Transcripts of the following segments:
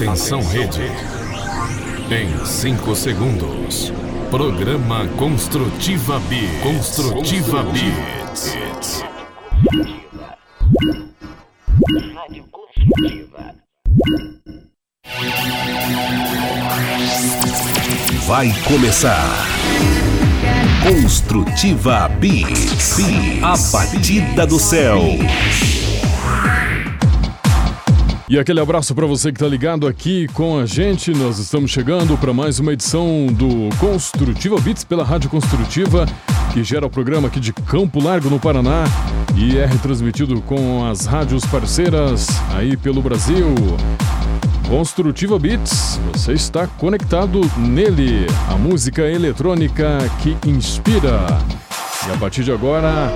Atenção rede. Em 5 segundos. Programa Construtiva B. Construtiva B. Rádio Construtiva. Vai começar. Construtiva Beats. A batida do céu. E aquele abraço para você que está ligado aqui com a gente. Nós estamos chegando para mais uma edição do Construtiva Beats pela Rádio Construtiva, que gera o programa aqui de Campo Largo, no Paraná, e é retransmitido com as rádios parceiras aí pelo Brasil. Construtiva Beats, você está conectado nele, a música eletrônica que inspira. E a partir de agora,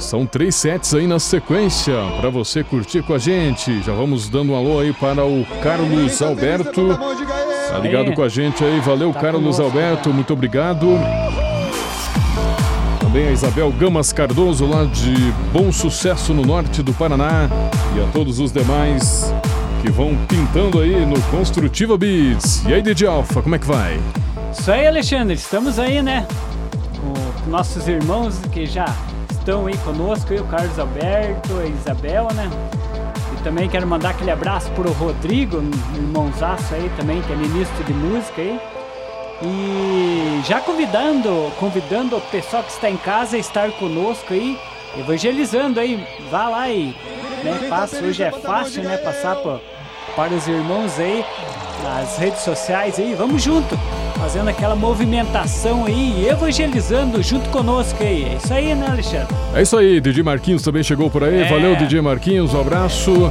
são três sets aí na sequência para você curtir com a gente. Já vamos dando um alô aí para o Carlos Alberto. Tá ligado com a gente aí. Valeu, tá Carlos Alberto. Muito obrigado. Também a Isabel Gamas Cardoso, lá de Bom Sucesso no norte do Paraná. E a todos os demais que vão pintando aí no Construtiva Beats. E aí, DJ Alfa, como é que vai? Isso aí, Alexandre. Estamos aí, né? Com nossos irmãos que já estão aí conosco, aí, o Carlos Alberto, a Isabel, né? E também quero mandar aquele abraço pro Rodrigo, irmãozaço aí também, que é ministro de música aí. E já convidando, convidando o pessoal que está em casa a estar conosco aí, evangelizando aí, vá lá e né, passa, hoje é fácil, né, passar pra, para os irmãos aí nas redes sociais aí, vamos junto! Fazendo aquela movimentação aí, evangelizando junto conosco aí. É isso aí, né, Alexandre? É isso aí, DJ Marquinhos também chegou por aí. É. Valeu, DJ Marquinhos, um abraço.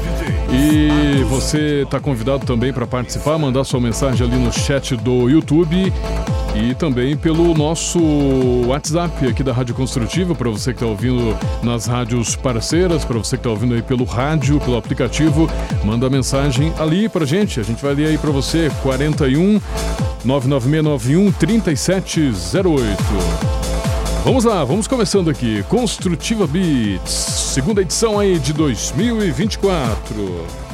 E você está convidado também para participar, mandar sua mensagem ali no chat do YouTube e também pelo nosso WhatsApp aqui da Rádio Construtiva, para você que está ouvindo nas rádios parceiras, para você que está ouvindo aí pelo rádio, pelo aplicativo, manda mensagem ali para gente. A gente vai ler aí para você 41 99691 3708. Vamos lá, vamos começando aqui. Construtiva Beats, segunda edição aí de 2024.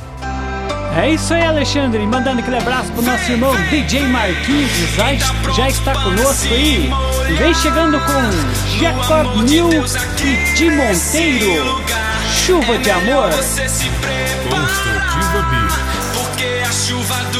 É isso aí, Alexandre. Mandando aquele abraço pro nosso irmão DJ Marquinhos, já, já está conosco aí. E vem chegando com Jacob New e Di Monteiro. Chuva de amor. Construtiva Beats. Porque a chuva do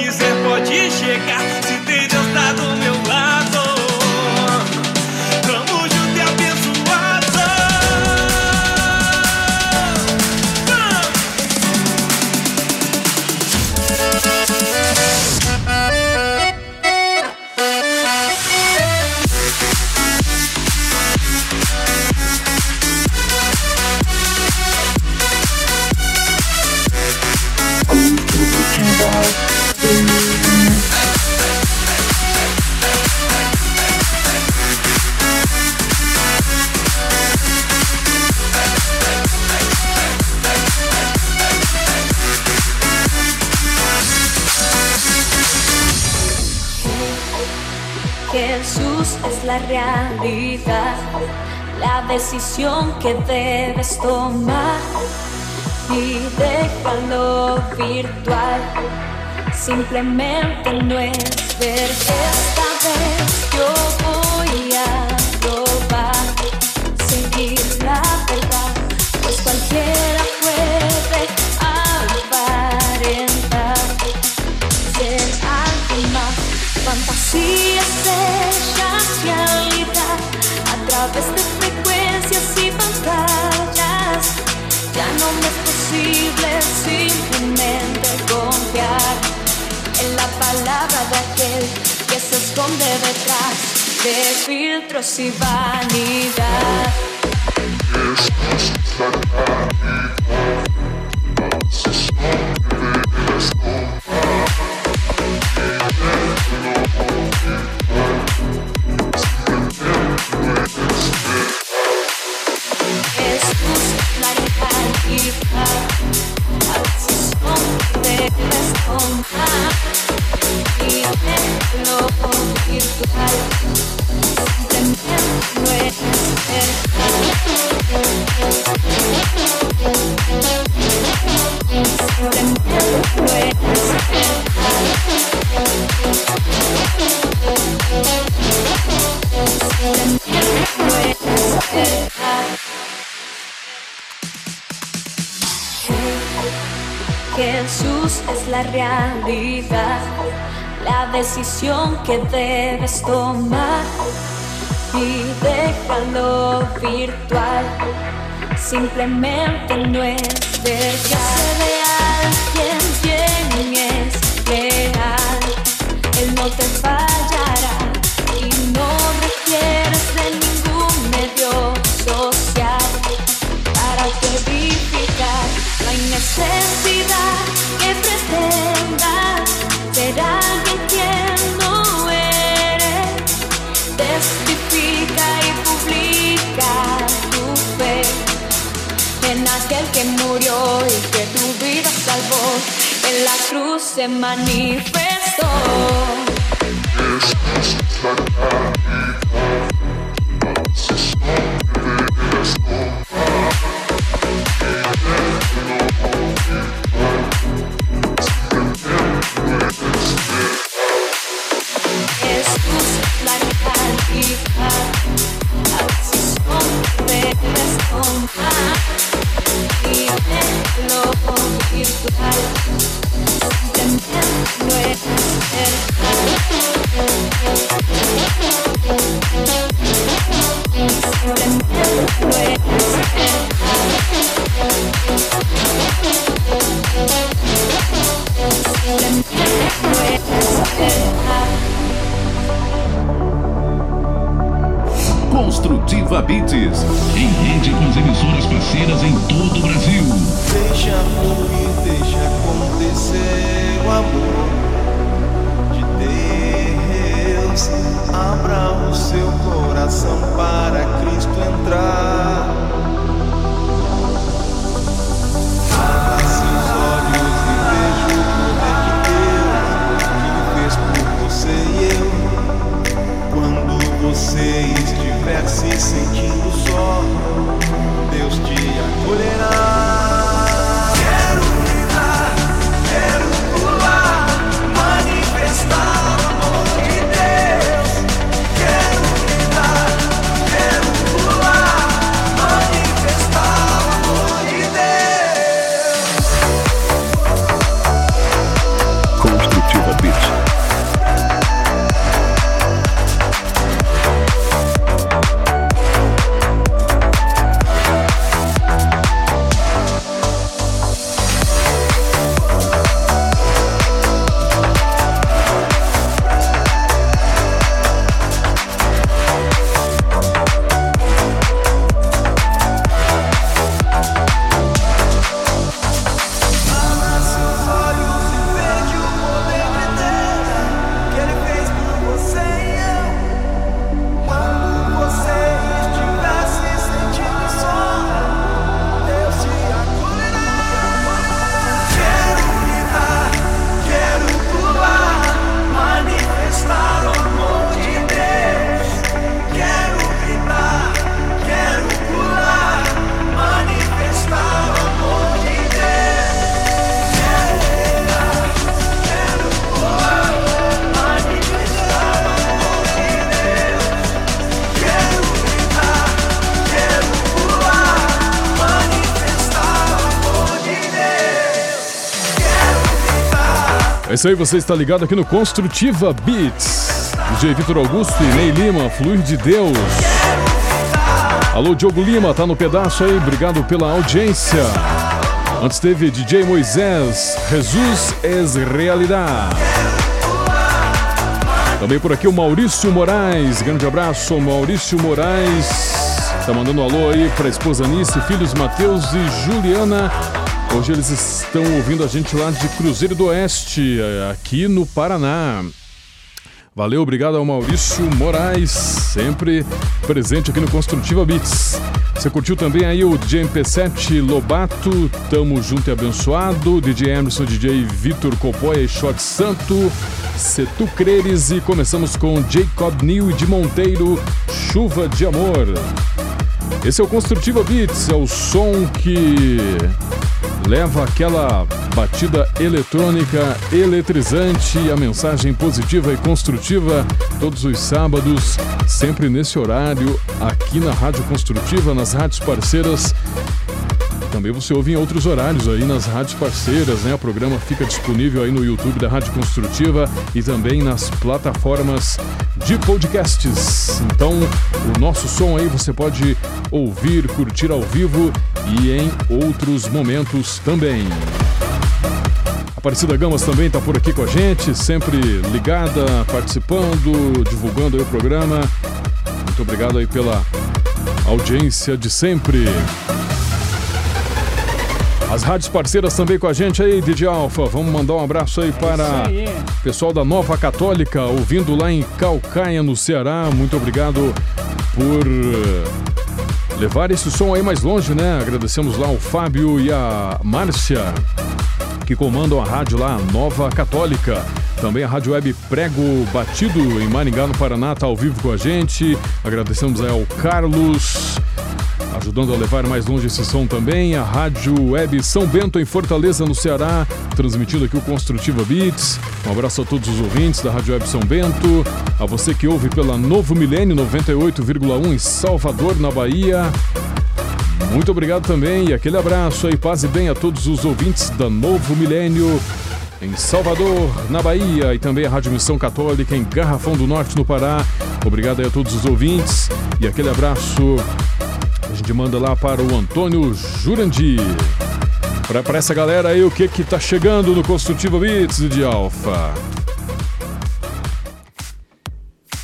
quiser pode chegar. que debes tomar y déjalo virtual. Simplemente no es ver esta vez yo se esconde detrás de filtros y vanidad. La decisión que debes tomar y déjalo virtual. Simplemente no es verdad. de alguien quien es real, Él no te fallará se manifestó. Construtiva Beats. Em rede com as emissoras parceiras em todo o Brasil. Deixa fluir, deixa acontecer o amor Abra o seu coração para Cristo entrar. Abra seus olhos e veja o poder de Deus que fez por você e eu. Quando você estiver se sentindo só, Deus te acolherá. Isso aí, você está ligado aqui no Construtiva Beats. DJ Vitor Augusto e Ney Lima, Fluir de Deus. Alô, Diogo Lima, tá no pedaço aí, obrigado pela audiência. Antes teve DJ Moisés, Jesus es Realidade. Também por aqui o Maurício Moraes, grande abraço, Maurício Moraes. Tá mandando um alô aí pra esposa Anice, filhos Matheus e Juliana. Hoje eles estão ouvindo a gente lá de Cruzeiro do Oeste, eh, aqui no Paraná. Valeu, obrigado ao Maurício Moraes, sempre presente aqui no Construtiva Beats. Você curtiu também aí o DJ MP7 Lobato, Tamo Junto e Abençoado, DJ Emerson, DJ Vitor Copoia e Shot Santo, Se Tu Creres e começamos com Jacob New de Monteiro, Chuva de Amor. Esse é o Construtiva Beats, é o som que leva aquela batida eletrônica eletrizante a mensagem positiva e construtiva todos os sábados, sempre nesse horário, aqui na Rádio Construtiva, nas rádios parceiras também você ouve em outros horários aí nas rádios parceiras, né? O programa fica disponível aí no YouTube da Rádio Construtiva e também nas plataformas de podcasts. Então, o nosso som aí você pode ouvir, curtir ao vivo e em outros momentos também. Aparecida Gamas também está por aqui com a gente, sempre ligada, participando, divulgando o programa. Muito obrigado aí pela audiência de sempre. As rádios parceiras também com a gente aí, DJ Alfa. Vamos mandar um abraço aí para isso aí. o pessoal da Nova Católica, ouvindo lá em Calcaia, no Ceará. Muito obrigado por levar esse som aí mais longe, né? Agradecemos lá o Fábio e a Márcia, que comandam a rádio lá, Nova Católica. Também a Rádio Web Prego Batido, em Maringá, no Paraná, está ao vivo com a gente. Agradecemos aí ao Carlos, ajudando a levar mais longe esse som também. A Rádio Web São Bento, em Fortaleza, no Ceará, transmitindo aqui o Construtiva Beats. Um abraço a todos os ouvintes da Rádio Web São Bento. A você que ouve pela Novo Milênio 98,1 em Salvador, na Bahia. Muito obrigado também e aquele abraço aí, paz e bem a todos os ouvintes da Novo Milênio em Salvador, na Bahia e também a Rádio Missão Católica em Garrafão do Norte, no Pará. Obrigado aí a todos os ouvintes e aquele abraço a gente manda lá para o Antônio Jurandir. Para essa galera aí, o que que tá chegando no Construtiva Beats de Alfa?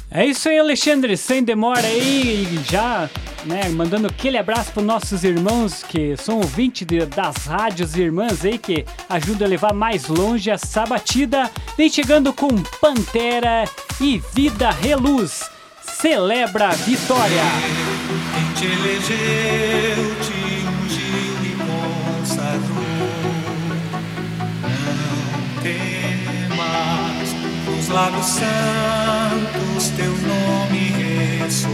É isso aí, Alexandre, sem demora aí, já, né, mandando aquele abraço para nossos irmãos que são ouvintes de- das rádios irmãs aí, que ajudam a levar mais longe essa batida. Vem chegando com Pantera e Vida Reluz. Celebra a vitória. Quem te elegeu, te ungiu e consagrou. Não temas, nos lábios santos teu nome ressoou.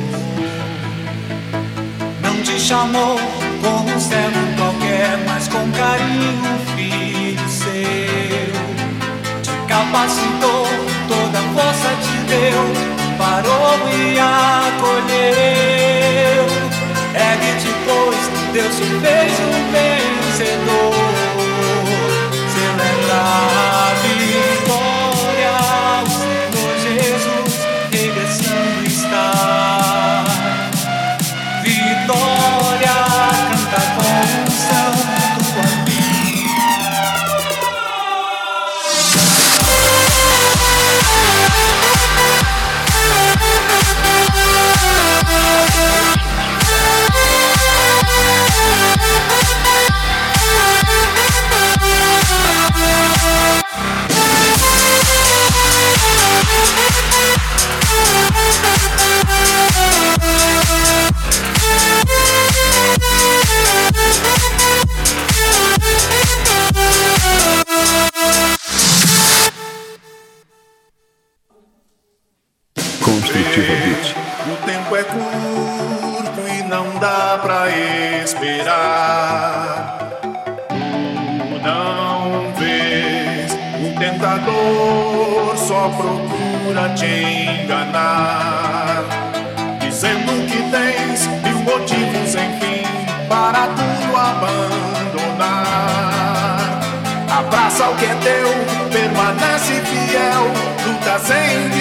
Não te chamou como um servo qualquer, mas com carinho filho seu. Te capacitou, toda força te deu, parou e acolheu. Ergue-te, pois, Deus te fez um vencedor. Celebra procura te enganar, dizendo que tens mil motivos, enfim, para tudo abandonar. Abraça o que é teu, permanece fiel, luta sem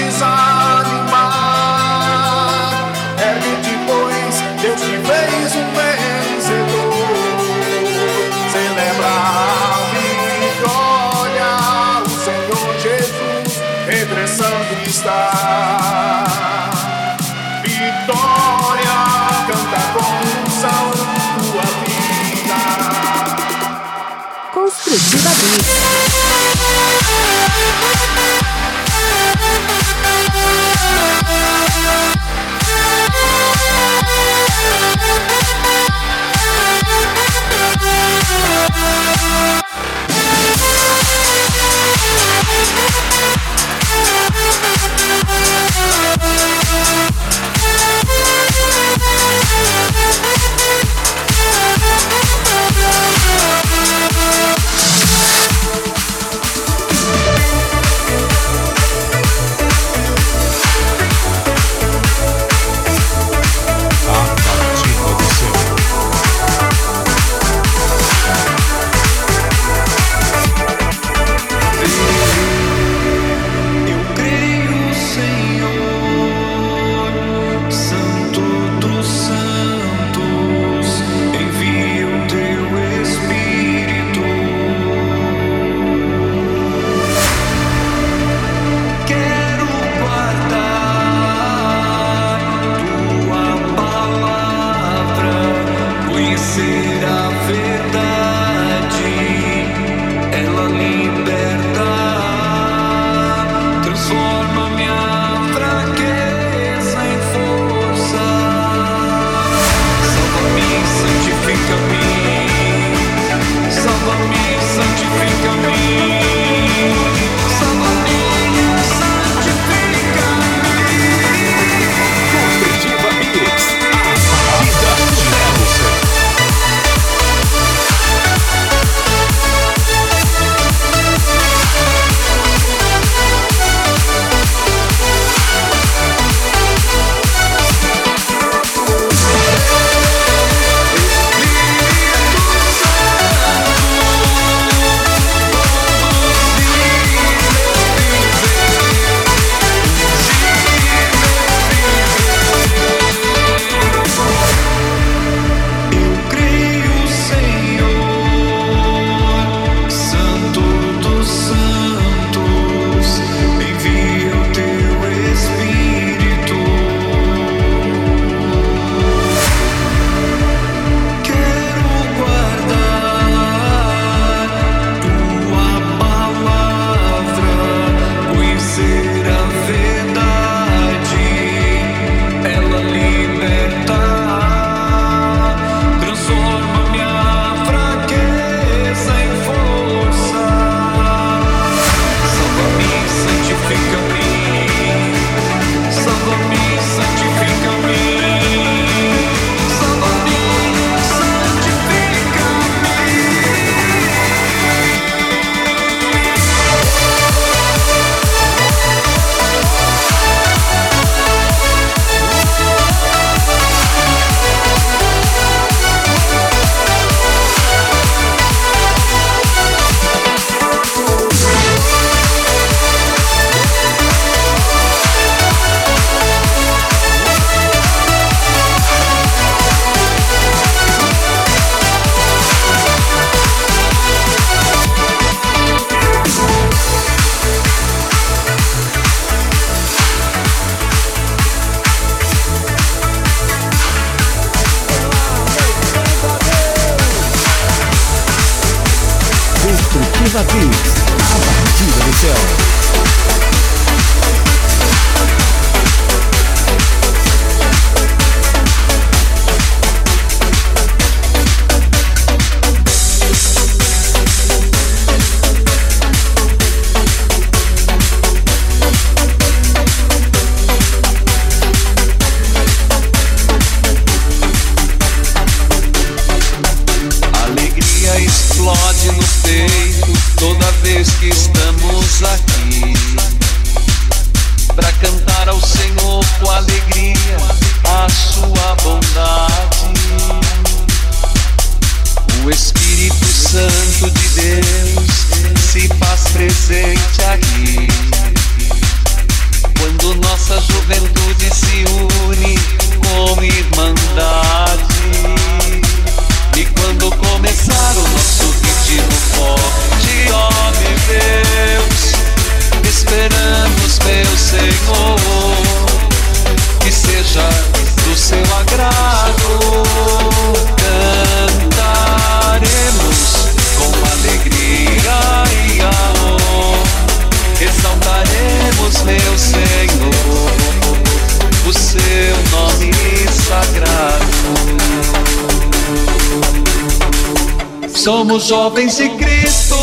Somos jovens de Cristo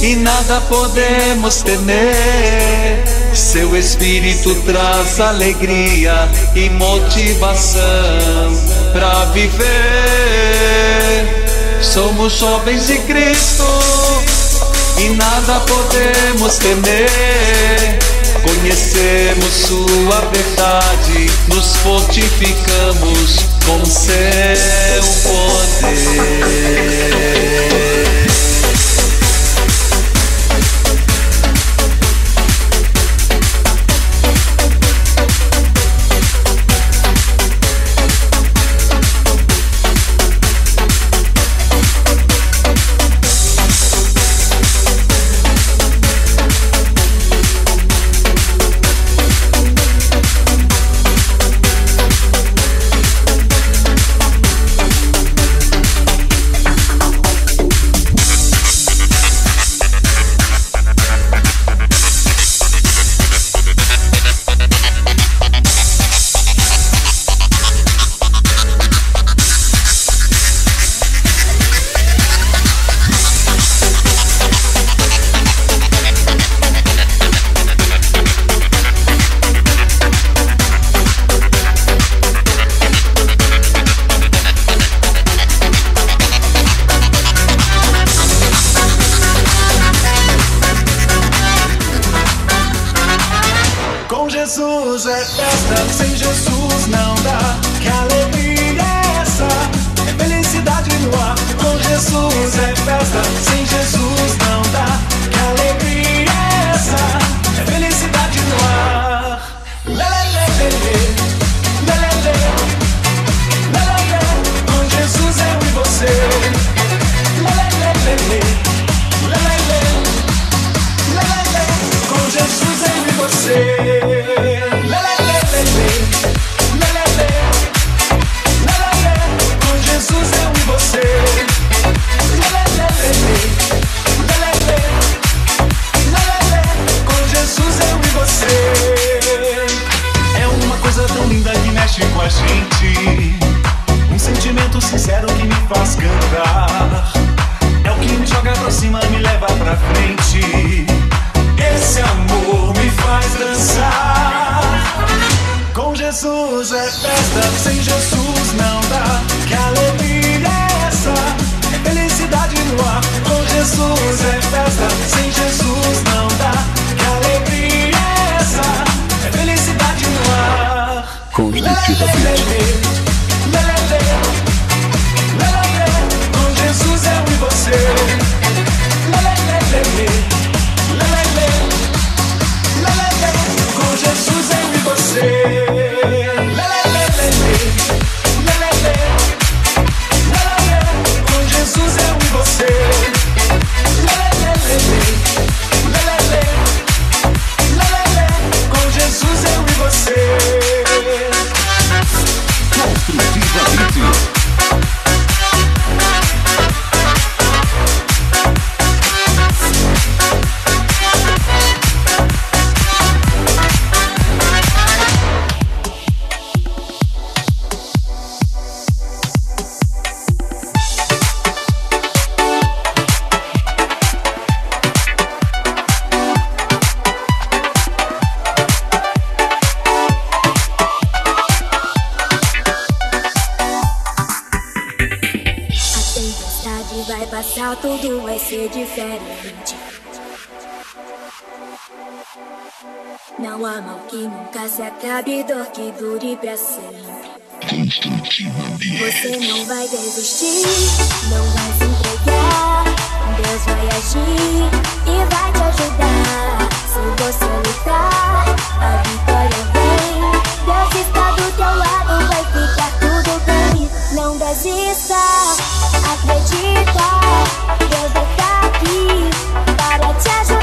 e nada podemos temer. Seu Espírito traz alegria e motivação para viver. Somos jovens de Cristo e nada podemos temer. Conhecemos sua verdade, nos fortificamos com seu poder. Há mal que nunca se acabe, dor que dure pra sempre. Você não vai desistir, não vai se entregar. Deus vai agir e vai te ajudar. Se você lutar, a vitória vem. Deus está do teu lado, vai ficar tudo bem. Não desista, acredita. Deus estar aqui para te ajudar.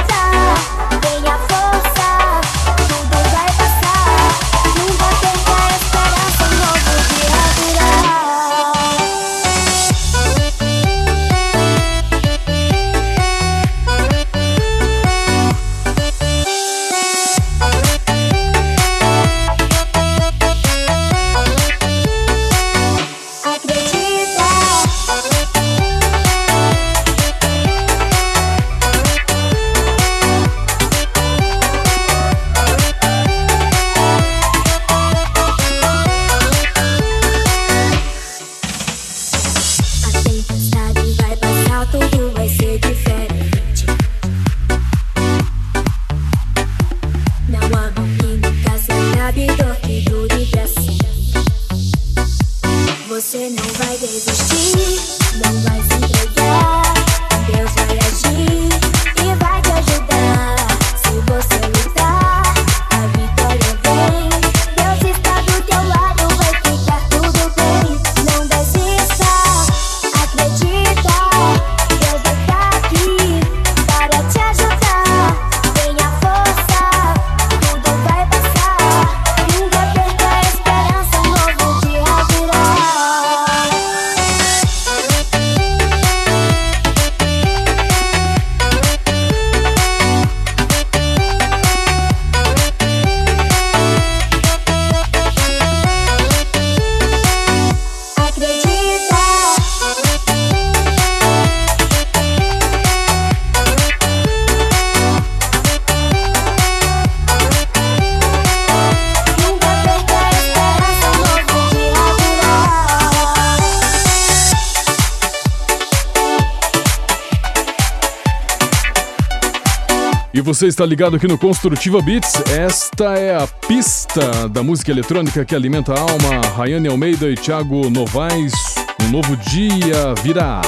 Você está ligado aqui no Construtiva Beats. Esta é a pista da música eletrônica que alimenta a alma. Rayane Almeida e Thiago Novaes. Um novo dia virá.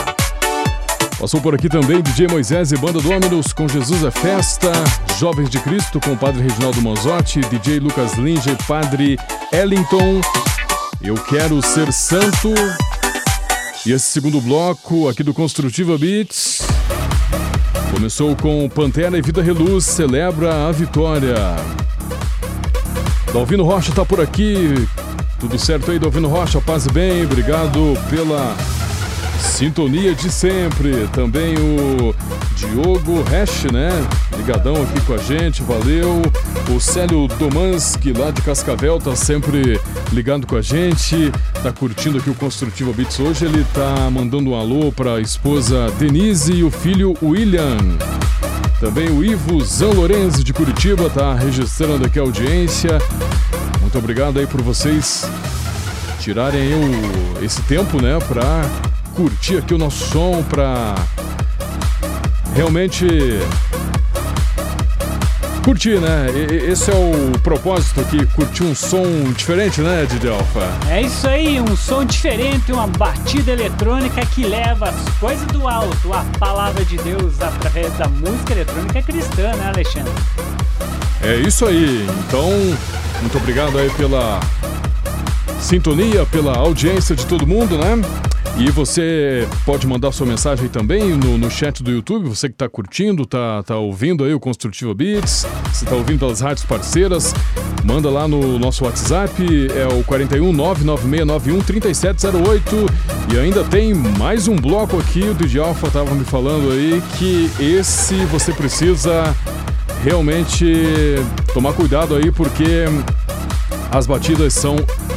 Passou por aqui também DJ Moisés e Banda Dominus com Jesus é Festa, Jovens de Cristo com o Padre Reginaldo Manzotti, DJ Lucas Linge, Padre Ellington, Eu Quero Ser Santo. E esse segundo bloco aqui do Construtiva Beats começou com Pantera e Vida Reluz, celebra a vitória. Dalvino Rocha tá por aqui. Tudo certo aí, Dalvino Rocha? Paz e bem, obrigado pela sintonia de sempre. Também o Diogo Resch, né? Ligadão aqui com a gente, valeu. O Célio Domanski, lá de Cascavel, tá sempre ligado com a gente. Tá curtindo aqui o Construtivo Beats hoje. Ele tá mandando um alô pra esposa Denise e o filho William. Também o Ivo Zanlorenzi de Curitiba tá registrando aqui a audiência. Muito obrigado aí por vocês tirarem o- esse tempo, né, pra curtir aqui o nosso som, pra realmente curtir, né? E- Esse é o propósito aqui, curtir um som diferente, né, Didi Alfa? É isso aí, um som diferente, uma batida eletrônica que leva as coisas do alto, a palavra de Deus através da música eletrônica cristã, né, Alexandre? É isso aí. Então, muito obrigado aí pela sintonia, pela audiência de todo mundo, né? E você pode mandar sua mensagem também no, no chat do YouTube, você que está curtindo, tá, tá ouvindo aí o Construtiva Beats, você está ouvindo pelas rádios parceiras, manda lá no nosso WhatsApp, é o 41 99691 3708 e ainda tem mais um bloco aqui, o DJ Alpha tava me falando aí que esse você precisa realmente tomar cuidado aí porque as batidas são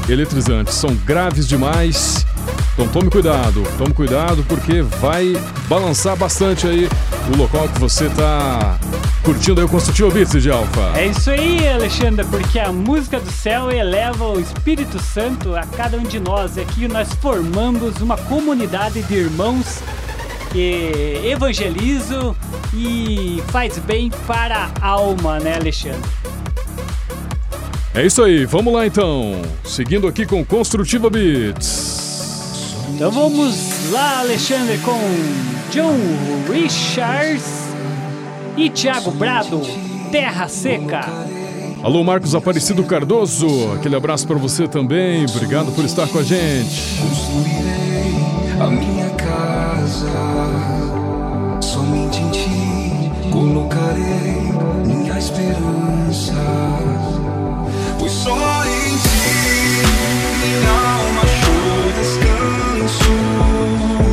eletrizantes, são graves demais. Então tome cuidado, tome cuidado porque vai balançar bastante aí o local que você está curtindo aí o Construtivo Beats de Alfa. É isso aí, Alexandra, porque a música do céu eleva o Espírito Santo a cada um de nós. É aqui nós formamos uma comunidade de irmãos que evangelizam e faz bem para a alma, né, Alexandre? É isso aí, vamos lá então. Seguindo aqui com Construtiva Beats. Então vamos lá, Alexandre, com John Richards e Thiago Brado, Terra Seca. Alô, Marcos Aparecido Cardoso, aquele abraço para você também, obrigado por estar com a gente. Construirei a minha casa, somente em ti colocarei minha esperança, pois só em ti minha alma. discanso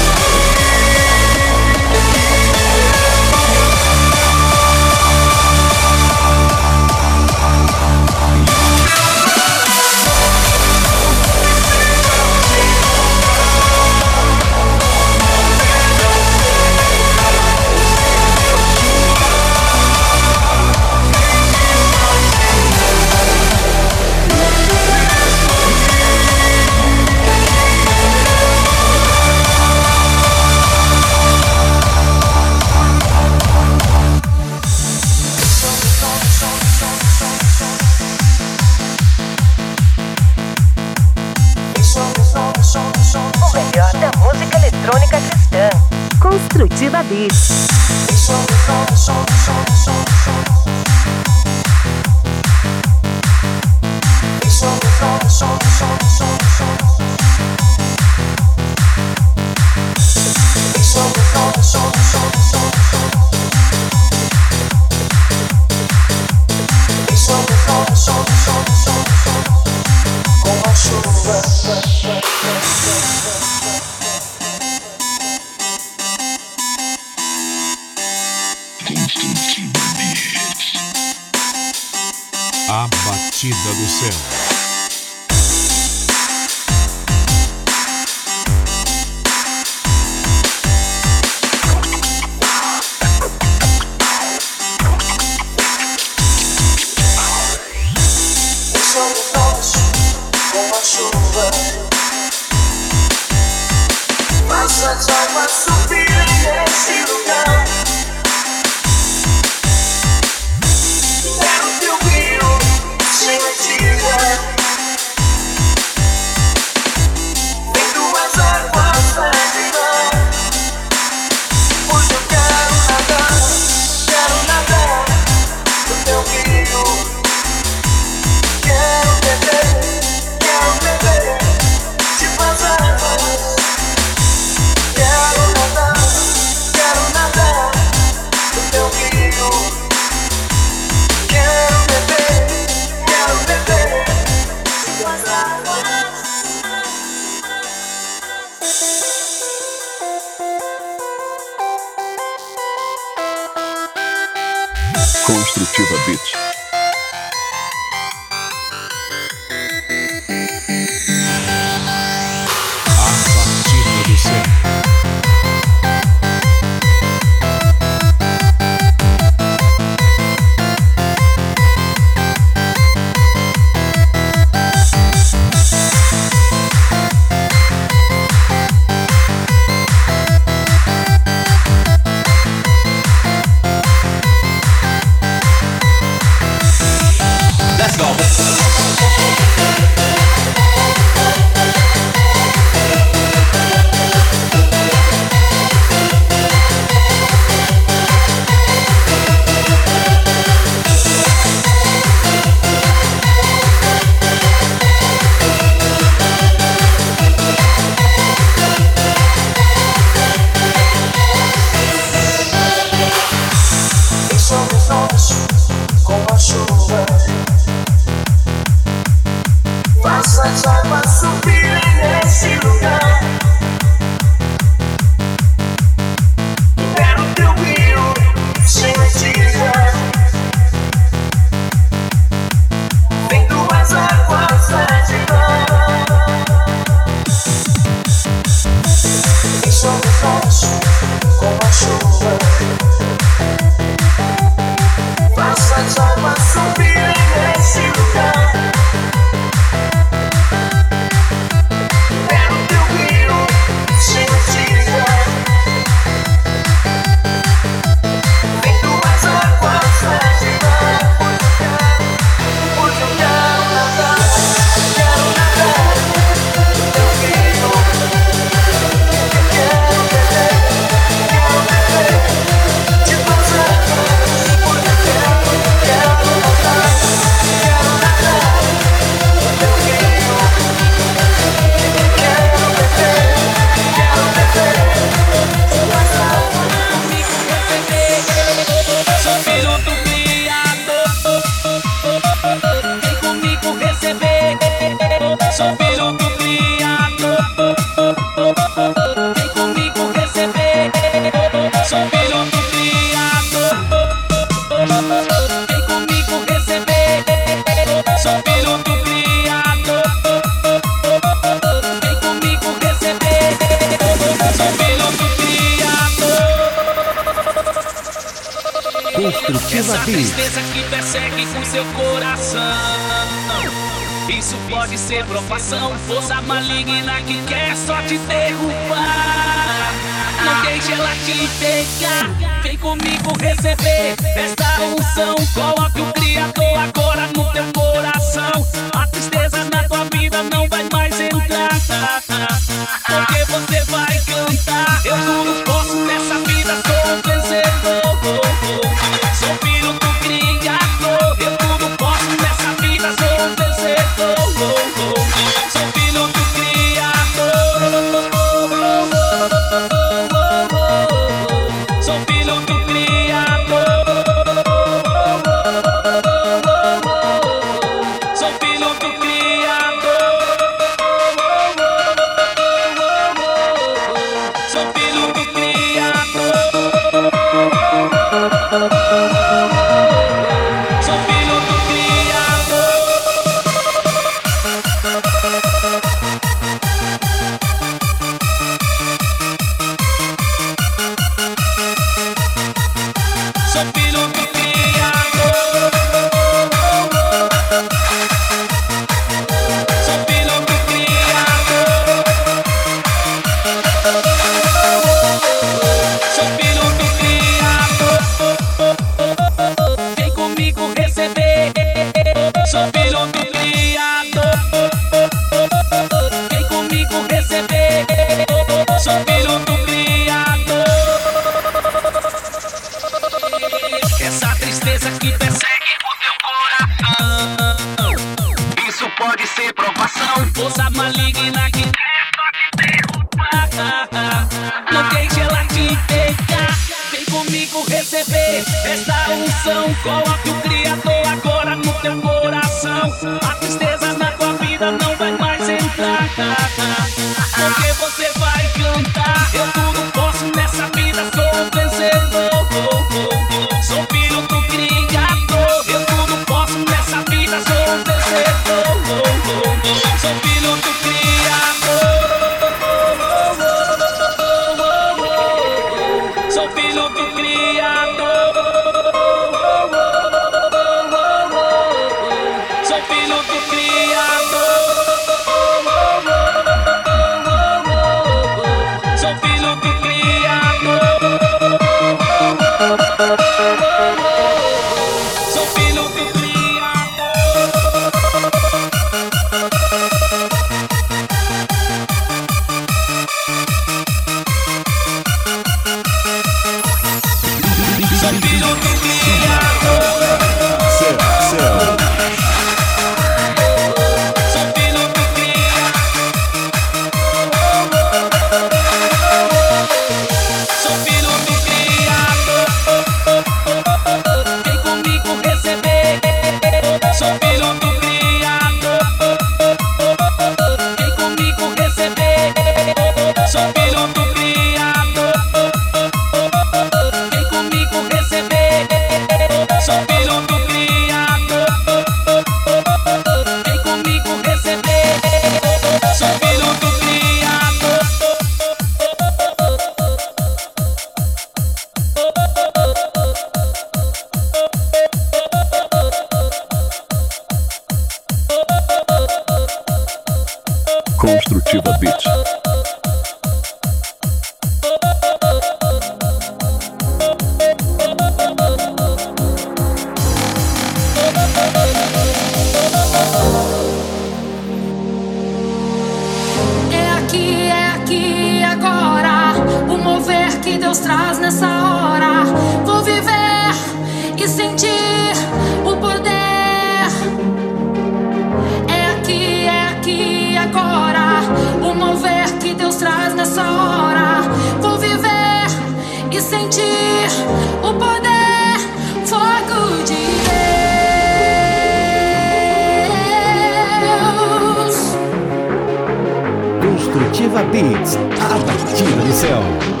Beats. A batida do céu.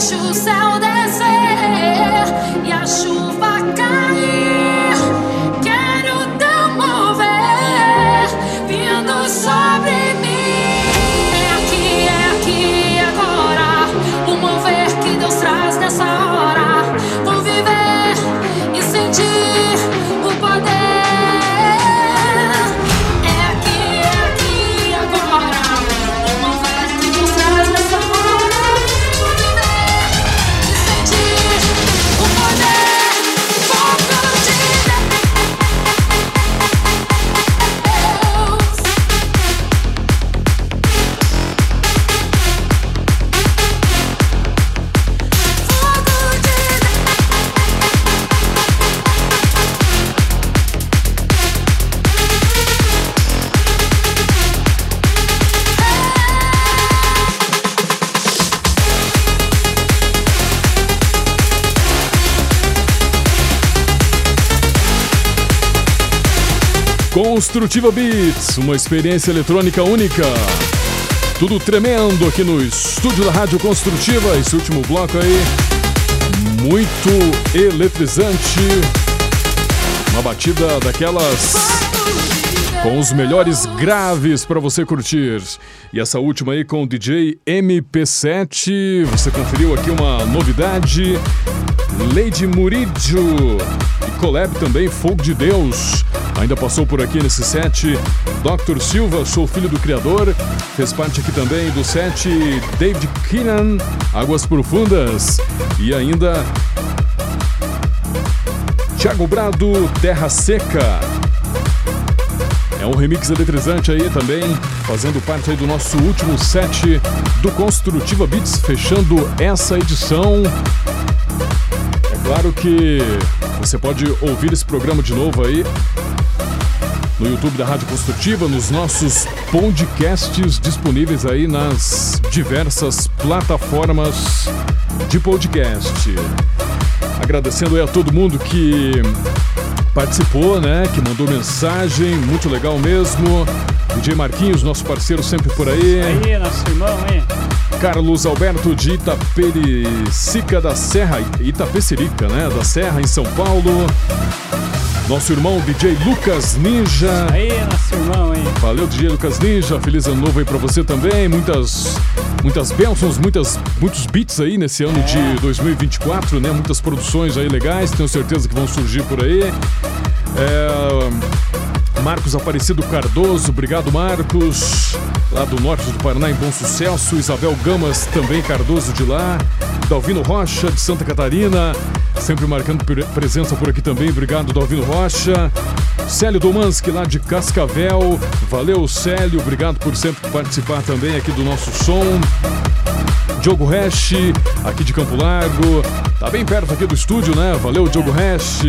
Deixa o céu descer Construtiva Beats, uma experiência eletrônica única. Tudo tremendo aqui no estúdio da Rádio Construtiva. Esse último bloco aí, muito eletrizante. Uma batida daquelas com os melhores graves para você curtir. E essa última aí com o DJ MP7. Você conferiu aqui uma novidade. Lady Muridio e collab também Fogo de Deus. Ainda passou por aqui nesse set Dr. Silva, sou filho do criador. Fez parte aqui também do set David Keenan, Águas Profundas. E ainda Thiago Brado, Terra Seca. É um remix eletrizante aí também, fazendo parte aí do nosso último set do Construtiva Beats, fechando essa edição. Claro que você pode ouvir esse programa de novo aí no YouTube da Rádio Construtiva, nos nossos podcasts disponíveis aí nas diversas plataformas de podcast. Agradecendo aí a todo mundo que participou, né? Que mandou mensagem, muito legal mesmo. DJ Marquinhos, nosso parceiro sempre por aí. Aí, nosso irmão, hein? Carlos Alberto de Itapecerica da Serra, Itapecerica, né? Da Serra, em São Paulo. Nosso irmão DJ Lucas Ninja. Aí, nosso irmão, hein? Valeu, DJ Lucas Ninja. Feliz ano novo aí pra você também. Muitas, muitas bênçãos, muitas, muitos beats aí nesse ano é. de 2024, né? Muitas produções aí legais. Tenho certeza que vão surgir por aí. É... Marcos Aparecido Cardoso, obrigado Marcos, lá do norte do Paraná em Bom Sucesso, Isabel Gamas também Cardoso de lá, Dalvino Rocha de Santa Catarina, sempre marcando presença por aqui também, obrigado Dalvino Rocha, Célio Domanski lá de Cascavel, valeu Célio, obrigado por sempre participar também aqui do nosso som. Diogo Hash, aqui de Campo Largo, tá bem perto aqui do estúdio, né? Valeu, Diogo Hash.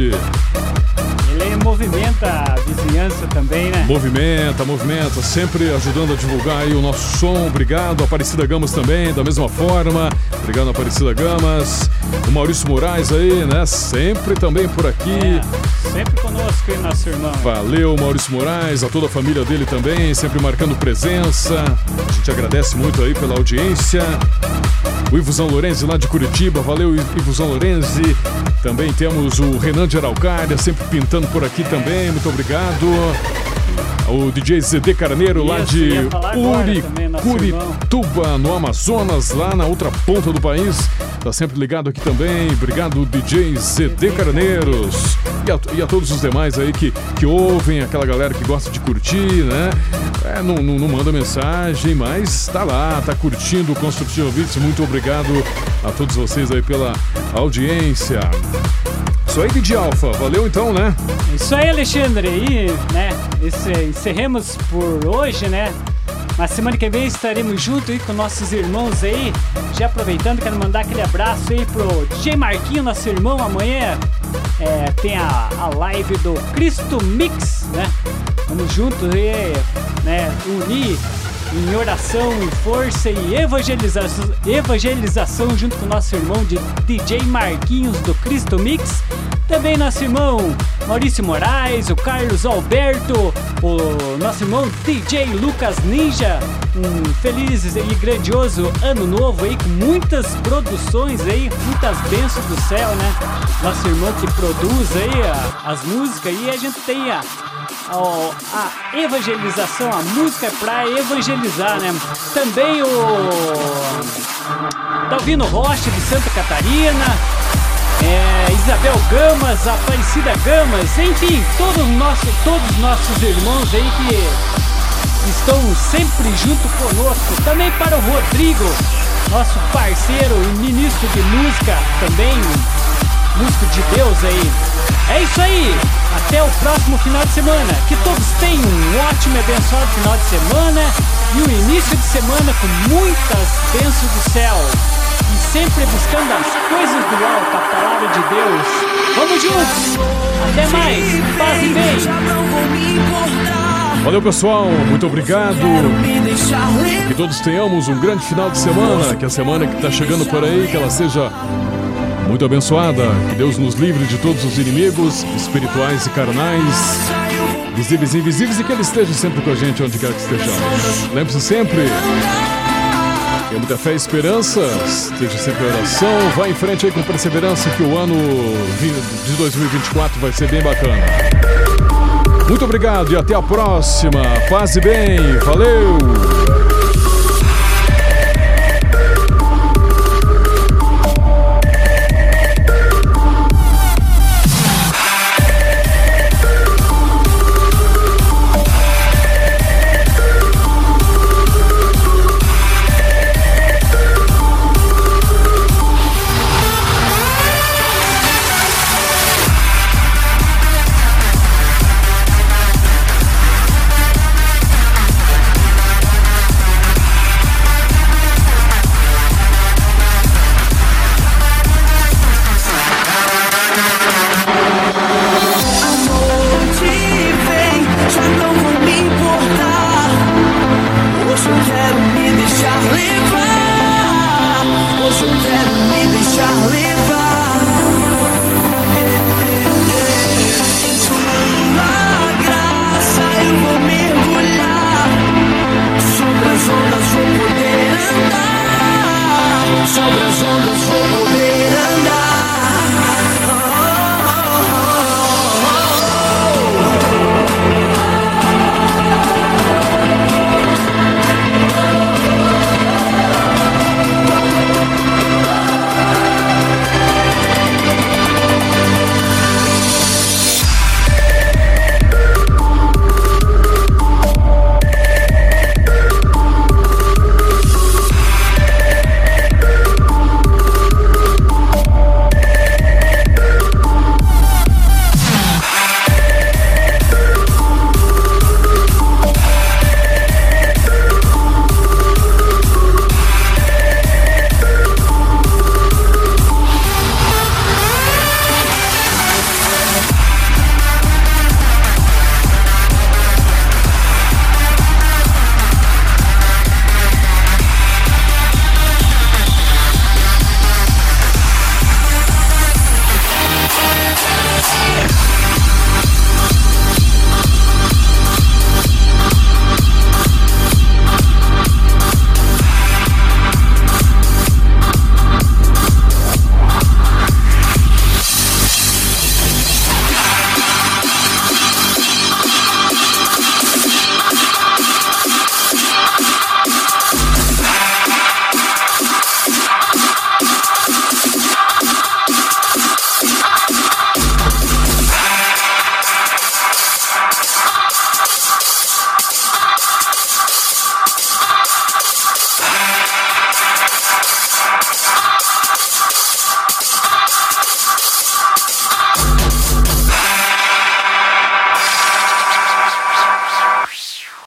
Movimenta a vizinhança também, né? Movimenta, movimenta, sempre ajudando a divulgar aí o nosso som. Obrigado, Aparecida Gamas também, da mesma forma. Obrigado, Aparecida Gamas. O Maurício Moraes aí, né? Sempre também por aqui. É, sempre conosco aí, nosso irmão. Valeu, Maurício Moraes, a toda a família dele também, sempre marcando presença. A gente agradece muito aí pela audiência. O Ivozão Lorenzi lá de Curitiba, valeu Ivozão Lorenzi. Também temos o Renan de Araucária, sempre pintando por aqui também, muito obrigado. O DJ ZD Carneiro lá de Curituba, no Amazonas, lá na outra ponta do país. Tá sempre ligado aqui também. Obrigado, DJ ZD Carneiros. E a, e a, todos os demais aí que, que ouvem, aquela galera que gosta de curtir, né? É, não, não, não manda mensagem, mas tá lá, tá curtindo o Construtivo Beats. Muito obrigado a todos vocês aí pela audiência. Isso aí, DJ Alfa. Valeu então, né? Isso aí, Alexandre. E, né, esse, encerremos por hoje, né? Na semana que vem estaremos juntos aí com nossos irmãos aí. Já aproveitando, quero mandar aquele abraço aí pro DJ Marquinho, nosso irmão. Amanhã é, tem a, a live do Cristo Mix, né? Vamos juntos aí, né? Unir em oração, em força e evangelização, evangelização junto com nosso irmão de DJ Marquinhos do Cristo Mix. Também nosso irmão Maurício Moraes, o Carlos Alberto, o nosso irmão DJ Lucas Ninja. Um feliz e grandioso ano novo aí, com muitas produções aí, muitas bênçãos do céu, né? Nosso irmão que produz aí as músicas e a gente tem a, a, evangelização, a música é pra evangelizar, né? Também o Dalvino Rocha de Santa Catarina, é, Isabel Gamas, Aparecida Gamas, enfim, todos, nosso, todos nossos irmãos aí que estão sempre junto conosco. Também para o Rodrigo, nosso parceiro e ministro de música, também músico de Deus aí. É isso aí, até o próximo final de semana. Que todos tenham um ótimo e abençoado final de semana e um início de semana com muitas bênçãos do céu e sempre buscando as coisas do alto, a palavra de Deus. Vamos juntos! Até mais! Paz e bem! Valeu, pessoal. Muito obrigado. Que todos tenhamos um grande final de semana. Que a semana que está chegando por aí, que ela seja muito abençoada. Que Deus nos livre de todos os inimigos espirituais e carnais. visíveis e invisíveis, e que Ele esteja sempre com a gente onde quer que estejamos. Lembre-se sempre, tenha muita fé e esperança, esteja sempre em oração, vá em frente aí com perseverança que o ano de 2024 vai ser bem bacana. Muito obrigado e até a próxima. Paz bem. Valeu!